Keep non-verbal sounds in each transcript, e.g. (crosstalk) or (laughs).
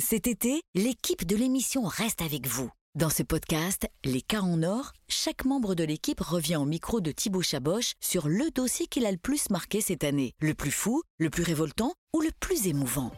Cet été, l'équipe de l'émission reste avec vous. Dans ce podcast, Les cas en or, chaque membre de l'équipe revient au micro de Thibaut Chaboch sur le dossier qu'il a le plus marqué cette année. Le plus fou, le plus révoltant ou le plus émouvant?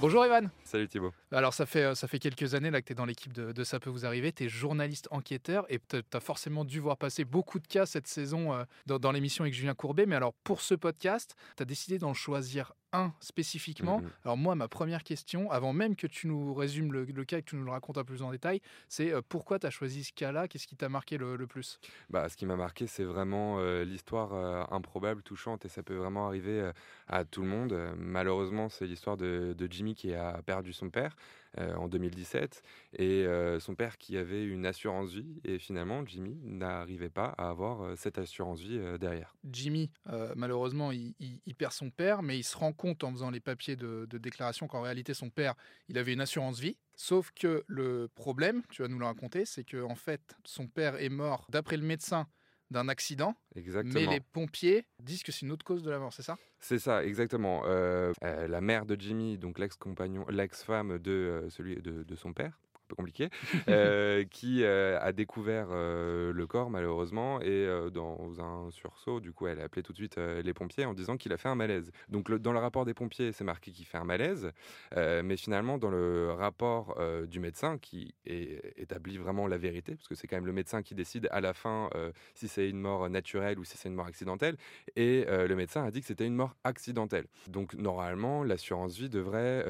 Bonjour Evan. Salut Thibaut. Alors ça fait, ça fait quelques années là, que tu es dans l'équipe de, de, Ça peut vous arriver, tu es journaliste enquêteur et tu as forcément dû voir passer beaucoup de cas cette saison euh, dans, dans l'émission avec Julien Courbet. Mais alors pour ce podcast, tu as décidé d'en choisir un spécifiquement. Mmh. Alors moi, ma première question, avant même que tu nous résumes le, le, cas et que tu nous le racontes un peu plus en détail, c'est euh, pourquoi tu as choisi ce cas-là? Qu'est-ce qui t'a marqué le, le, plus? Bah, Ce qui m'a marqué, c'est vraiment euh, l'histoire euh, improbable, touchante, et ça peut vraiment arriver euh, à tout le monde. malheureusement, c'est l'histoire de, de, Jimmy qui a perdu son père euh, en 2017 et son père qui avait une assurance vie, et finalement, Jimmy n'arrivait pas à avoir cette assurance vie derrière. Jimmy, malheureusement, il, perd son père, mais il se rend compte en faisant les papiers de, de déclaration qu'en réalité, son père, il avait une assurance vie. Sauf que le problème, tu vas nous le raconter, c'est que en fait, son père est mort, d'après le médecin, d'un accident. Exactement. Mais les pompiers disent que c'est une autre cause de la mort, c'est ça? C'est ça, exactement. Euh, euh, la mère de Jimmy, donc l'ex-compagnon, l'ex-femme de euh, celui de, de son père, peu compliqué, euh, (laughs) qui euh, a découvert euh, le corps malheureusement et dans un sursaut, du coup, elle a appelé tout de suite les pompiers en disant qu'il a fait un malaise. Donc le, dans le rapport des pompiers, c'est marqué qu'il fait un malaise, mais finalement dans le rapport du médecin qui est, établit vraiment la vérité, parce que c'est quand même le médecin qui décide à la fin si c'est une mort naturelle ou si c'est une mort accidentelle, et le médecin a dit que c'était une mort accidentelle. Donc normalement, l'assurance vie devrait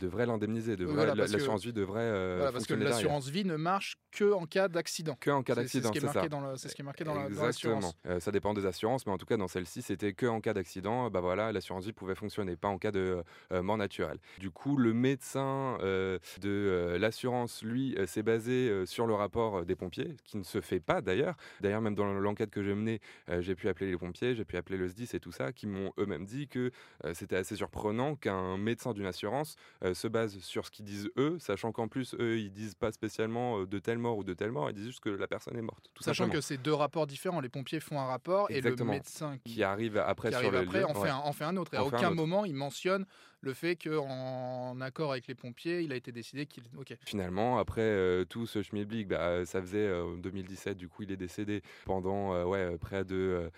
devrait l'indemniser, devrait, voilà, l'assurance vie devrait voilà, parce que l'assurance vie ne marche que en cas d'accident. Que en cas d'accident, c'est ce, c'est ce qui est marqué dans l'assurance. Euh, ça dépend des assurances, mais en tout cas dans celle-ci, c'était que en cas d'accident, bah voilà, l'assurance vie pouvait fonctionner, pas en cas de euh, mort naturelle. Du coup, le médecin euh, de euh, l'assurance, lui, s'est basé sur le rapport des pompiers, qui ne se fait pas d'ailleurs. D'ailleurs, même dans l'enquête que j'ai menée, j'ai pu appeler les pompiers, j'ai pu appeler le SDIS et tout ça, qui m'ont eux-mêmes dit que c'était assez surprenant qu'un médecin d'une assurance se base sur ce qu'ils disent eux, sachant qu'en plus eux ils disent pas spécialement de telle mort ou de telle mort, ils disent juste que la personne est morte. Tout Sachant que c'est deux rapports différents, les pompiers font un rapport Exactement. et le médecin qui, qui arrive après qui sur arrive le après, lieu, en, fait un, en fait un autre. Et à aucun moment il mentionne le fait qu'en accord avec les pompiers, il a été décidé qu'il. Okay. Finalement, après euh, tout ce schmilblick, bah, ça faisait en euh, 2017, du coup il est décédé pendant euh, ouais, près de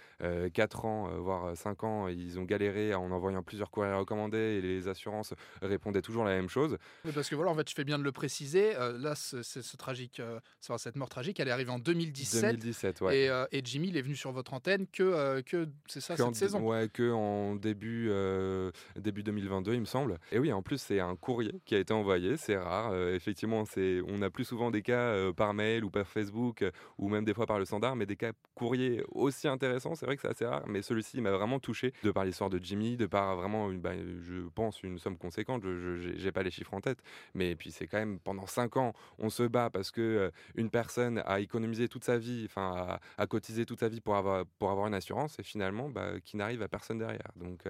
4 ans, voire 5 ans. Ils ont galéré en envoyant plusieurs courriers recommandés et les assurances répondaient toujours la même chose. Parce que voilà, en fait, je fais bien de le préciser. Là, c'est ce tragique, cette mort tragique, elle est arrivée en 2017. 2017 ouais. et, et, Jimmy, il est venu sur votre antenne que, que c'est ça, que cette en, saison Ouais, que en début, début 2022, il me semble. Et oui, en plus, c'est un courrier qui a été envoyé, c'est rare. Euh, effectivement, on a plus souvent des cas euh, par mail ou par Facebook euh, ou même des fois par le standard, mais des cas courriers aussi intéressants, c'est vrai que c'est assez rare. Mais celui-ci m'a vraiment touché de par l'histoire de Jimmy, de par vraiment, une, bah, je pense, une somme conséquente. Je n'ai pas les chiffres en tête, mais puis c'est quand même pendant 5 ans, on se bat parce que une personne a économisé toute sa vie, enfin, a, cotisé toute sa vie pour avoir, une assurance et finalement, bah, qui n'arrive à personne derrière. Donc,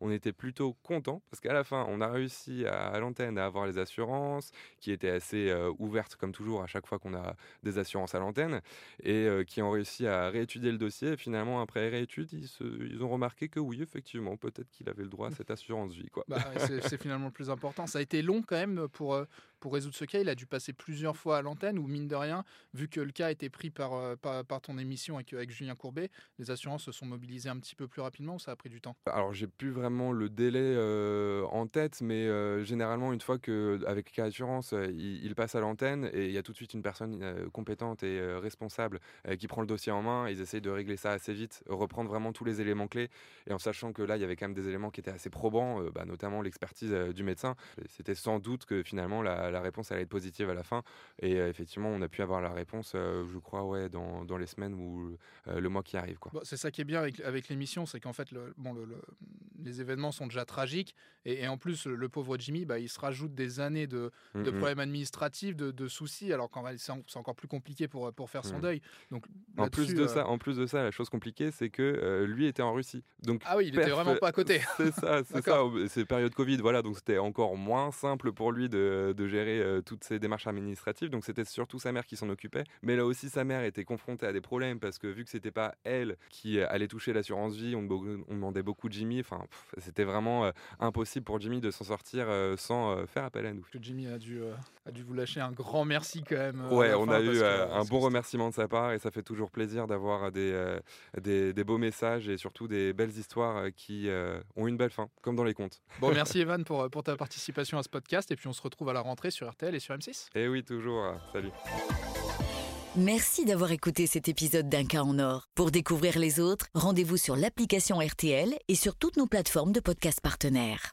on était plutôt content parce qu'à la fin, on a réussi à, l'antenne à avoir les assurances qui étaient assez ouvertes, comme toujours, à chaque fois qu'on a des assurances à l'antenne, et qui ont réussi à réétudier le dossier. Finalement, après réétude, ils, ont remarqué que oui, effectivement, peut-être qu'il avait le droit à cette assurance vie. Bah, c'est finalement le plus important. Ça a été long quand même pour, pour résoudre ce cas. Il a dû passer plusieurs fois à l'antenne, ou mine de rien, vu que le cas a été pris par, par, par ton émission avec, avec Julien Courbet, les assurances se sont mobilisées un petit peu plus rapidement ou ça a pris du temps? Alors, j'ai plus vraiment le délai euh, en tête, mais euh, généralement, une fois qu'avec Cas Assurance, euh, il, il, passe à l'antenne et il y a tout de suite une personne euh, compétente et euh, responsable euh, qui prend le dossier en main. Ils essayent de régler ça assez vite, reprendre vraiment tous les éléments clés. Et en sachant que là, il y avait quand même des éléments qui étaient assez probants, euh, bah, notamment l'expertise euh, du médecin. C'était sans doute que finalement, la, la, réponse allait être positive à la fin. Et euh, effectivement, on a pu avoir la réponse, euh, je crois, ouais, dans, dans les semaines ou euh, le mois qui arrive. Bon, c'est ça qui est bien avec, avec l'émission, c'est qu'en fait, le, bon, le, le, les événements sont déjà tragiques. Et, et en plus, le pauvre Jimmy, bah, il se rajoute des années de, de mm -hmm. problèmes administratifs, de, de soucis, alors qu'en c'est encore plus compliqué pour, pour faire son mmh. deuil. Donc, en, plus de euh... ça, en plus de ça, la chose compliquée, c'est que euh, lui était en Russie. Donc, ah oui, il était vraiment pas à côté. (laughs) C'est ça, c'est ça. C'est période Covid, voilà, donc c'était encore moins simple pour lui de, de gérer gérer toutes ces démarches administratives. Donc c'était surtout sa mère qui s'en occupait. Mais là aussi, sa mère était confrontée à des problèmes parce que vu que c'était pas elle qui allait toucher l'assurance vie, on, demandait beaucoup de Jimmy. Enfin, c'était vraiment impossible pour Jimmy de s'en sortir sans faire appel à nous. Jimmy a dû, a dû vous lâcher un grand merci quand même. ouais, on a eu un bon remerciement de sa part et ça fait toujours plaisir d'avoir des, des, des, beaux messages et surtout des belles histoires qui ont une belle fin, comme dans les contes. Bon, merci (laughs) Evan pour, pour ta participation à ce podcast et puis on se retrouve à la rentrée sur RTL et sur M6. Et eh oui, toujours. Salut. Merci d'avoir écouté cet épisode d'Un cas en or. Pour découvrir les autres, rendez-vous sur l'application RTL et sur toutes nos plateformes de podcasts partenaires.